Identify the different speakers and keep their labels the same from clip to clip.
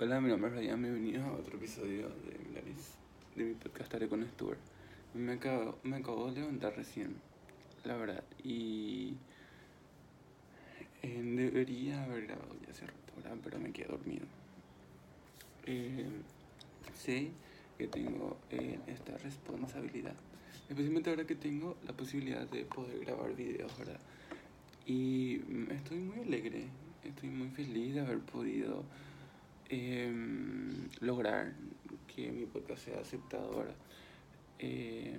Speaker 1: Hola, mi nombre es Ryan, bienvenidos a otro episodio de mi, nariz, de mi podcast Haré con Stuart. Me acabo, me acabo de levantar recién, la verdad, y eh, debería haber grabado ya hace rato, pero me quedé dormido. Eh, sé que tengo eh, esta responsabilidad, especialmente ahora que tengo la posibilidad de poder grabar videos, ¿verdad? Y mm, estoy muy alegre, estoy muy feliz de haber podido eh, lograr que mi podcast sea aceptado ahora. Eh,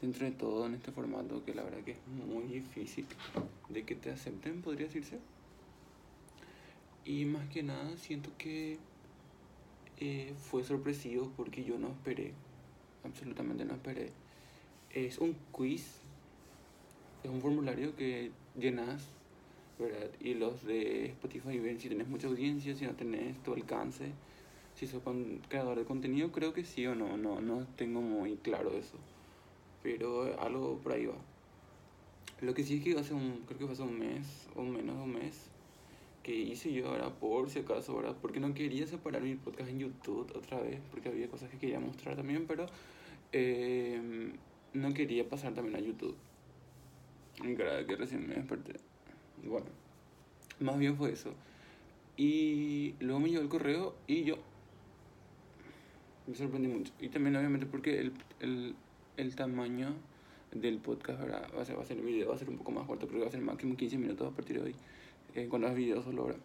Speaker 1: dentro de todo en este formato que la verdad que es muy difícil de que te acepten, podría decirse. Y más que nada siento que eh, fue sorpresivo porque yo no esperé, absolutamente no esperé. Es un quiz, es un formulario que llenas ¿verdad? Y los de Spotify ven si tenés mucha audiencia, si no tenés tu alcance, si sos con, creador de contenido, creo que sí o no, no, no tengo muy claro eso. Pero algo por ahí va. Lo que sí es que hace un, creo que hace un mes, o menos de un mes, que hice yo ahora por si acaso, ¿verdad? Porque no quería separar mi podcast en YouTube otra vez, porque había cosas que quería mostrar también, pero eh, no quería pasar también a YouTube. Y que recién me desperté. Bueno, más bien fue eso. Y luego me llegó el correo y yo me sorprendí mucho. Y también obviamente porque el, el, el tamaño del podcast ahora va a ser, va a ser el video, va a ser un poco más corto, creo que va a ser máximo 15 minutos a partir de hoy, eh, con los videos solo ahora.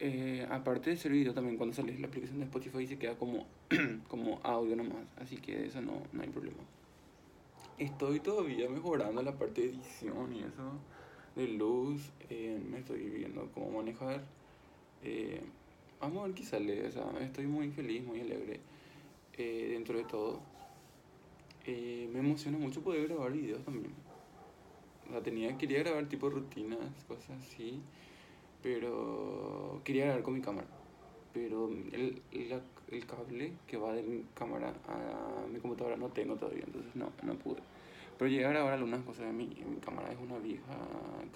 Speaker 1: Eh, aparte de ser video también cuando sale la aplicación de Spotify se queda como, como audio nomás, así que eso no, no hay problema. Estoy todavía mejorando la parte de edición y eso de luz, eh, me estoy viendo cómo manejar. Eh, vamos a ver qué sale, o sea, estoy muy feliz, muy alegre eh, dentro de todo. me emociona mucho poder grabar videos también. O tenía, quería grabar tipo rutinas, cosas así, pero quería grabar con mi cámara. Pero el, el, el cable que va de mi cámara a mi computadora no tengo todavía, entonces no, no pude. Pero llegué a grabar algunas cosas de mi, cámara, es una vieja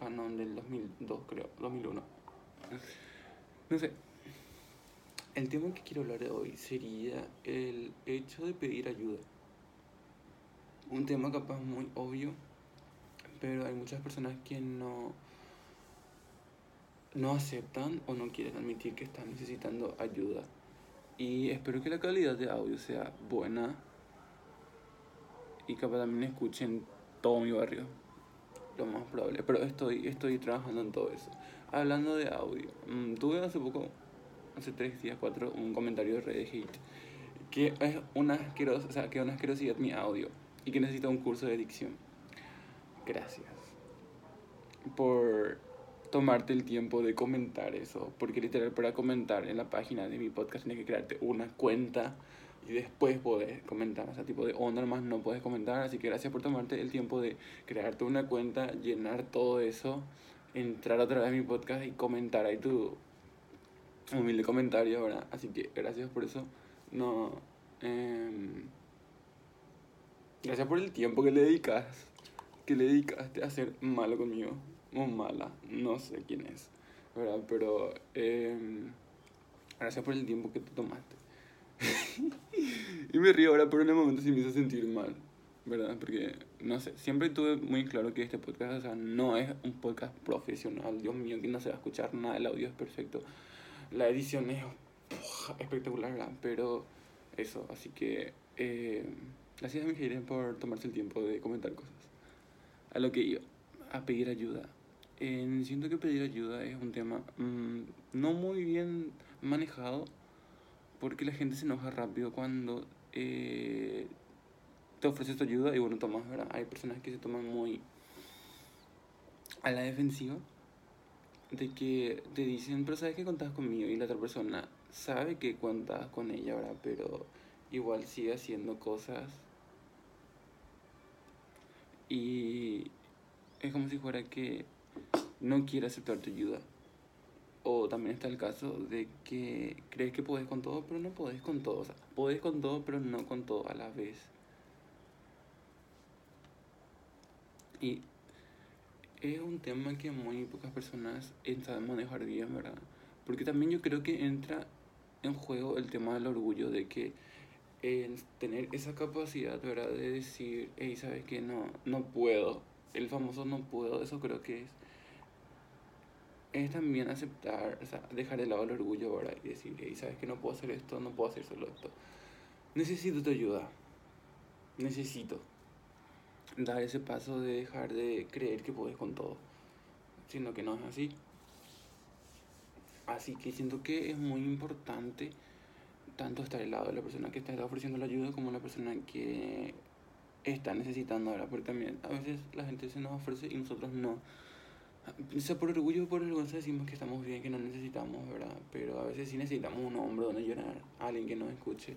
Speaker 1: Canon del 2002, creo, 2001. No sé. El tema que quiero hablar de hoy sería el hecho de pedir ayuda. Un tema capaz muy obvio, pero hay muchas personas que no, no aceptan o no quieren admitir que están necesitando ayuda. Y espero que la calidad de audio sea buena y capaz también escuchen todo mi barrio. Lo más probable. Pero estoy, estoy trabajando en todo eso. Hablando de audio, mm, tuve hace poco, hace tres días, cuatro, un comentario de Red Hate que es una, o sea, que una asquerosidad mi audio y que necesita un curso de dicción. Gracias por tomarte el tiempo de comentar eso, porque literal para comentar en la página de mi podcast tienes que crearte una cuenta y después podés comentar. O sea, tipo de onda más no puedes comentar. Así que gracias por tomarte el tiempo de crearte una cuenta, llenar todo eso, entrar otra vez a mi podcast y comentar ahí tu humilde comentario, ¿verdad? Así que gracias por eso. No. Eh, gracias por el tiempo que le dedicas. Que le dedicaste a ser malo conmigo. O mala. No sé quién es. ¿Verdad? Pero. Eh, gracias por el tiempo que te tomaste. Y me río ahora, pero en el momento sí me hizo sentir mal, ¿verdad? Porque, no sé, siempre tuve muy claro que este podcast, o sea, no es un podcast profesional. Dios mío, que no se va a escuchar nada, el audio es perfecto. La edición es espectacular, ¿verdad? Pero eso, así que eh, gracias a mi gente por tomarse el tiempo de comentar cosas. A lo que iba, a pedir ayuda. Eh, siento que pedir ayuda es un tema mmm, no muy bien manejado porque la gente se enoja rápido cuando eh, te ofreces tu ayuda y bueno, tomas, ¿verdad? Hay personas que se toman muy a la defensiva de que te dicen, pero sabes que contás conmigo y la otra persona sabe que cuentas con ella, ¿verdad? Pero igual sigue haciendo cosas y es como si fuera que no quiere aceptar tu ayuda. O también está el caso de que crees que puedes con todo, pero no puedes con todo. O sea, puedes con todo, pero no con todo a la vez. Y es un tema que muy pocas personas saben manejar bien, ¿verdad? Porque también yo creo que entra en juego el tema del orgullo, de que en tener esa capacidad, ¿verdad? De decir, hey, ¿sabes qué? No, no puedo. El famoso no puedo, eso creo que es es también aceptar, o sea, dejar de lado el orgullo ahora y decir, hey, sabes que no puedo hacer esto, no puedo hacer solo esto. Necesito tu ayuda. Necesito dar ese paso de dejar de creer que puedes con todo, sino que no es así. Así que siento que es muy importante tanto estar al lado de la persona que está ofreciendo la ayuda como la persona que está necesitando ahora, porque también a veces la gente se nos ofrece y nosotros no o sea, por orgullo, por vergüenza decimos que estamos bien, que no necesitamos, ¿verdad? Pero a veces sí necesitamos un hombro donde llorar, alguien que nos escuche.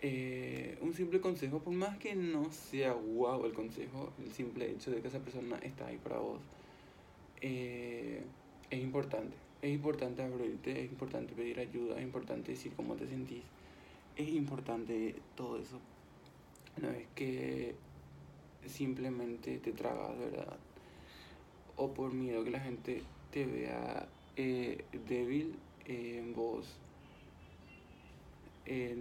Speaker 1: Eh, un simple consejo, por más que no sea guau el consejo, el simple hecho de que esa persona está ahí para vos, eh, es importante. Es importante abrirte, es importante pedir ayuda, es importante decir cómo te sentís. Es importante todo eso. Una vez que simplemente te tragas, ¿verdad? O por miedo que la gente te vea eh, débil en vos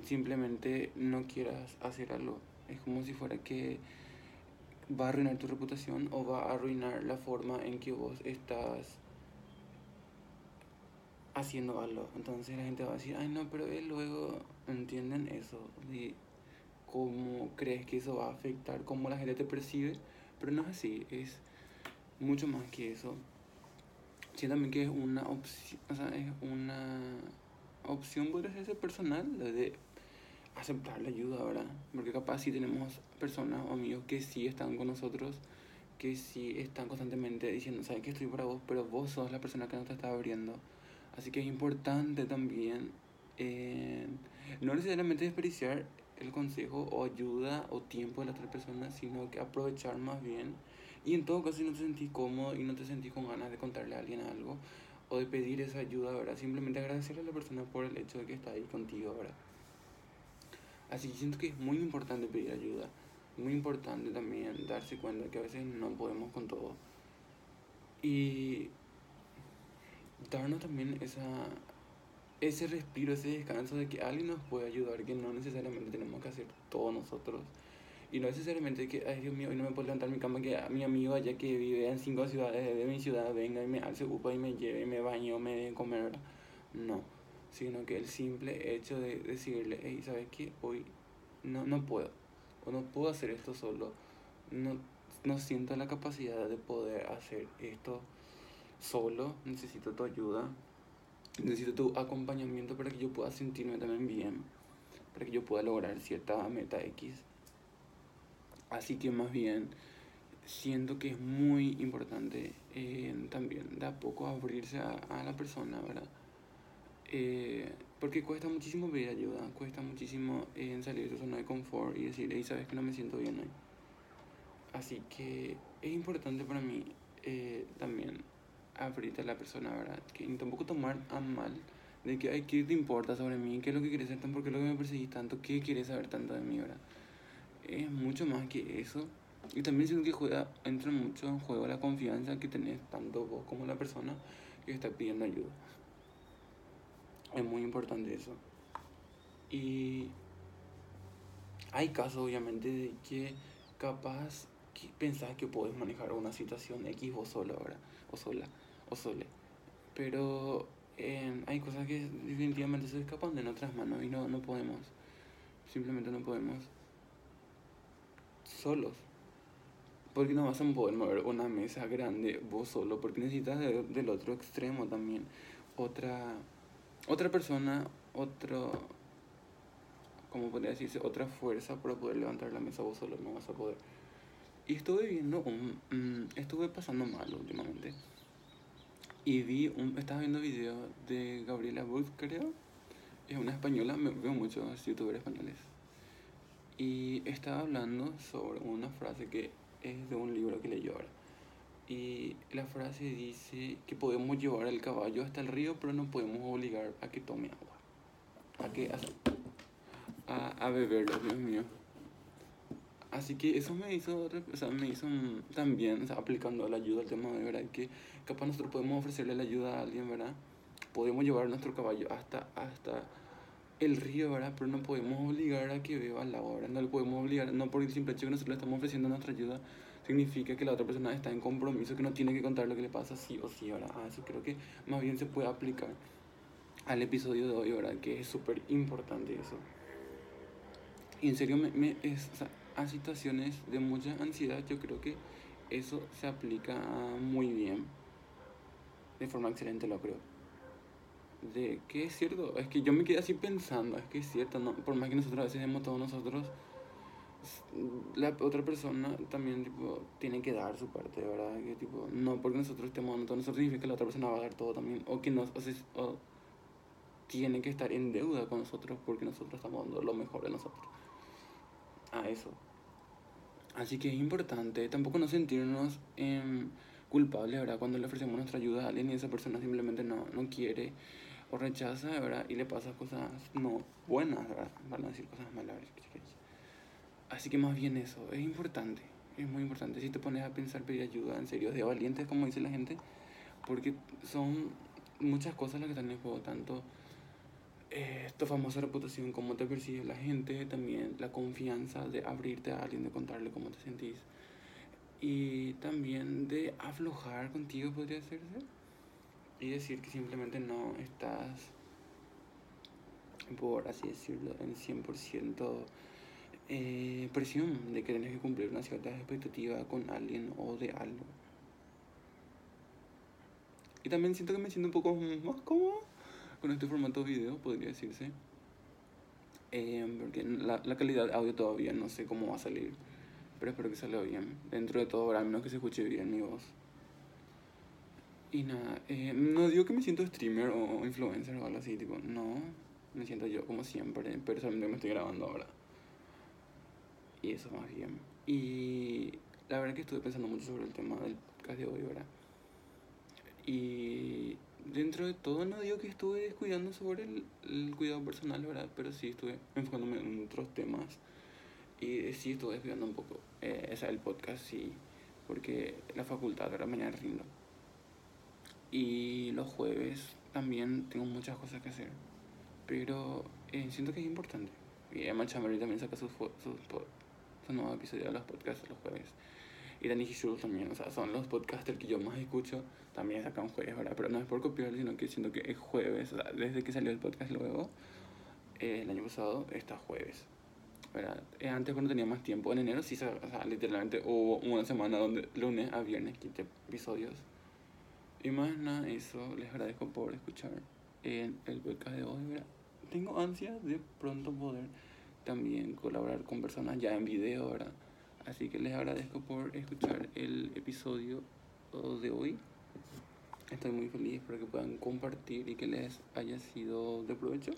Speaker 1: simplemente no quieras hacer algo. Es como si fuera que va a arruinar tu reputación o va a arruinar la forma en que vos estás haciendo algo. Entonces la gente va a decir, ay no, pero luego entienden eso. Y cómo crees que eso va a afectar, cómo la gente te percibe. Pero no es así, es mucho más que eso. Sí, también que es una opción, o sea, es una opción, podría ser personal, de aceptar la ayuda, ¿verdad? Porque capaz si tenemos personas o amigos que sí están con nosotros, que sí están constantemente diciendo, sabes que estoy para vos, pero vos sos la persona que no te está abriendo. Así que es importante también eh, no necesariamente desperdiciar el consejo o ayuda o tiempo de la otra persona, sino que aprovechar más bien y en todo caso, si no te sentís cómodo y no te sentís con ganas de contarle a alguien algo o de pedir esa ayuda, ¿verdad? Simplemente agradecerle a la persona por el hecho de que está ahí contigo, ¿verdad? Así que siento que es muy importante pedir ayuda. Muy importante también darse cuenta que a veces no podemos con todo. Y darnos también esa, ese respiro, ese descanso de que alguien nos puede ayudar, que no necesariamente tenemos que hacer todo nosotros. Y no necesariamente que, ay Dios mío, hoy no me puedo levantar mi cama, que a mi amigo allá que vive en cinco ciudades de mi ciudad venga y me hace upa y me lleve, y me baño, me dé comer. No, sino que el simple hecho de decirle, hey, ¿sabes qué? Hoy no, no puedo, o no puedo hacer esto solo, no, no siento la capacidad de poder hacer esto solo, necesito tu ayuda, necesito tu acompañamiento para que yo pueda sentirme también bien, para que yo pueda lograr cierta meta X Así que más bien siento que es muy importante eh, también de a poco abrirse a, a la persona, ¿verdad? Eh, porque cuesta muchísimo pedir ayuda, cuesta muchísimo en salir de tu zona de confort y decir, hey, sabes que no me siento bien hoy. Así que es importante para mí eh, también abrirte a la persona, ¿verdad? Que tampoco tomar a mal de que, ay, ¿qué te importa sobre mí? ¿Qué es lo que quieres hacer? ¿Por qué es lo que me perseguís tanto? ¿Qué quieres saber tanto de mí, ¿verdad? Es mucho más que eso. Y también siento que juega, entra mucho en juego la confianza que tenés tanto vos como la persona que está pidiendo ayuda. Es muy importante eso. Y hay casos obviamente de que capaz que pensás que podés manejar una situación X vos sola, ¿verdad? O sola, o sole. Pero eh, hay cosas que definitivamente se escapan de nuestras manos y no, no podemos. Simplemente no podemos solos. Porque no vas a poder mover una mesa grande vos solo, porque necesitas del otro extremo también. Otra, otra persona, otro, como podría decirse, otra fuerza para poder levantar la mesa vos solo, no vas a poder. Y estuve viendo un, mm, estuve pasando mal últimamente. Y vi un, estaba viendo videos de Gabriela Booth, creo. Es una española, me veo muchos youtubers españoles y estaba hablando sobre una frase que es de un libro que leyó ahora. Y la frase dice que podemos llevar el caballo hasta el río, pero no podemos obligar a que tome agua. A que a, a beberlo, Dios mío. Así que eso me hizo, o sea, me hizo también, aplicando la ayuda al tema de verdad, que capaz nosotros podemos ofrecerle la ayuda a alguien, ¿verdad? podemos llevar nuestro caballo hasta, hasta el río, ¿verdad? Pero no podemos obligar a que beba al agua, ¿verdad? No le podemos obligar, no por el simple hecho que nosotros le estamos ofreciendo nuestra ayuda, significa que la otra persona está en compromiso, que no tiene que contar lo que le pasa sí o sí, ¿verdad? Ah, eso creo que más bien se puede aplicar al episodio de hoy, ¿verdad? Que es súper importante eso. Y en serio, me, me es, a situaciones de mucha ansiedad, yo creo que eso se aplica muy bien. De forma excelente, lo creo. De que es cierto, es que yo me quedé así pensando, es que es cierto, ¿no? por más que nosotros a veces demos todos nosotros, la otra persona también tipo, tiene que dar su parte, ¿verdad? Que, tipo, no porque nosotros estemos dando todo, nosotros significa que la otra persona va a dar todo también, o que nos, o, o tiene que estar en deuda con nosotros porque nosotros estamos dando lo mejor de nosotros. A eso. Así que es importante tampoco no sentirnos eh, culpables, ¿verdad? Cuando le ofrecemos nuestra ayuda a alguien y esa persona simplemente no, no quiere o rechaza, ¿verdad? Y le pasa cosas no buenas, ¿verdad? Van a decir cosas malas. Así que más bien eso, es importante, es muy importante. Si te pones a pensar pedir ayuda, en serio, de valientes, como dice la gente, porque son muchas cosas las que están en juego, tanto eh, tu famosa reputación, cómo te percibe la gente, también la confianza de abrirte a alguien, de contarle cómo te sentís. Y también de aflojar contigo podría hacerse. Y decir que simplemente no estás, por así decirlo, en 100% eh, presión de que tienes que cumplir una cierta expectativa con alguien o de algo. Y también siento que me siento un poco más cómodo con este formato video, podría decirse. Eh, porque la, calidad audio todavía no sé cómo va a salir. Pero espero que salga bien. Dentro de todo, al menos que se escuche bien mi voz. Y nada, eh, no digo que me siento streamer o influencer o algo así, tipo, no. Me siento yo como siempre, pero solamente me estoy grabando ahora. Y eso más bien. Y la verdad que estuve pensando mucho sobre el tema del podcast de hoy, ¿verdad? Y dentro de todo no digo que estuve descuidando sobre el, cuidado personal, ¿verdad? Pero sí estuve enfocándome en otros temas y sí estuve descuidando un poco eh, el podcast, sí, porque la facultad, ahora mañana rindo. Y los jueves también tengo muchas cosas que hacer, pero eh, siento que es importante. Y Emma Chamberlain también saca sus, sus, nuevos de los podcasts los jueves y Danny también, o sea, son los podcasters que yo más escucho, también sacan jueves, ¿verdad? Pero no es por copiar, sino que siento que es jueves, o sea, desde que salió el podcast luego, eh, el año pasado, está jueves, ¿verdad? Eh, antes cuando tenía más tiempo, en enero sí, o sea, literalmente hubo una semana donde lunes a viernes quité episodios. Y más nada, eso, les agradezco por escuchar en el podcast de hoy, ¿verdad? Tengo ansias de pronto poder también colaborar con personas ya en video, ¿verdad? Así que les agradezco por escuchar el episodio de hoy. Estoy muy feliz, espero que puedan compartir y que les haya sido de provecho.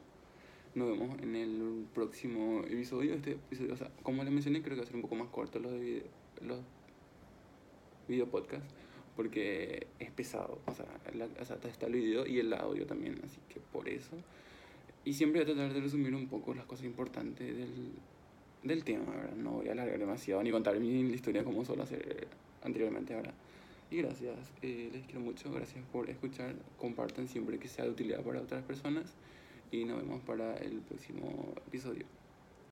Speaker 1: Nos vemos en el próximo episodio. Este episodio, o sea, como les mencioné, creo que va a ser un poco más corto los de video, los video podcast porque es pesado. O sea, la, o sea, está el video y el audio también, así que por eso. Y siempre voy a tratar de resumir un poco las cosas importantes del, del tema, ¿verdad? No voy a alargar demasiado ni contar mi historia como suelo hacer anteriormente, ¿verdad? Y gracias, eh, les quiero mucho, gracias por escuchar, compartan siempre que sea de utilidad para otras personas y nos vemos para el próximo episodio.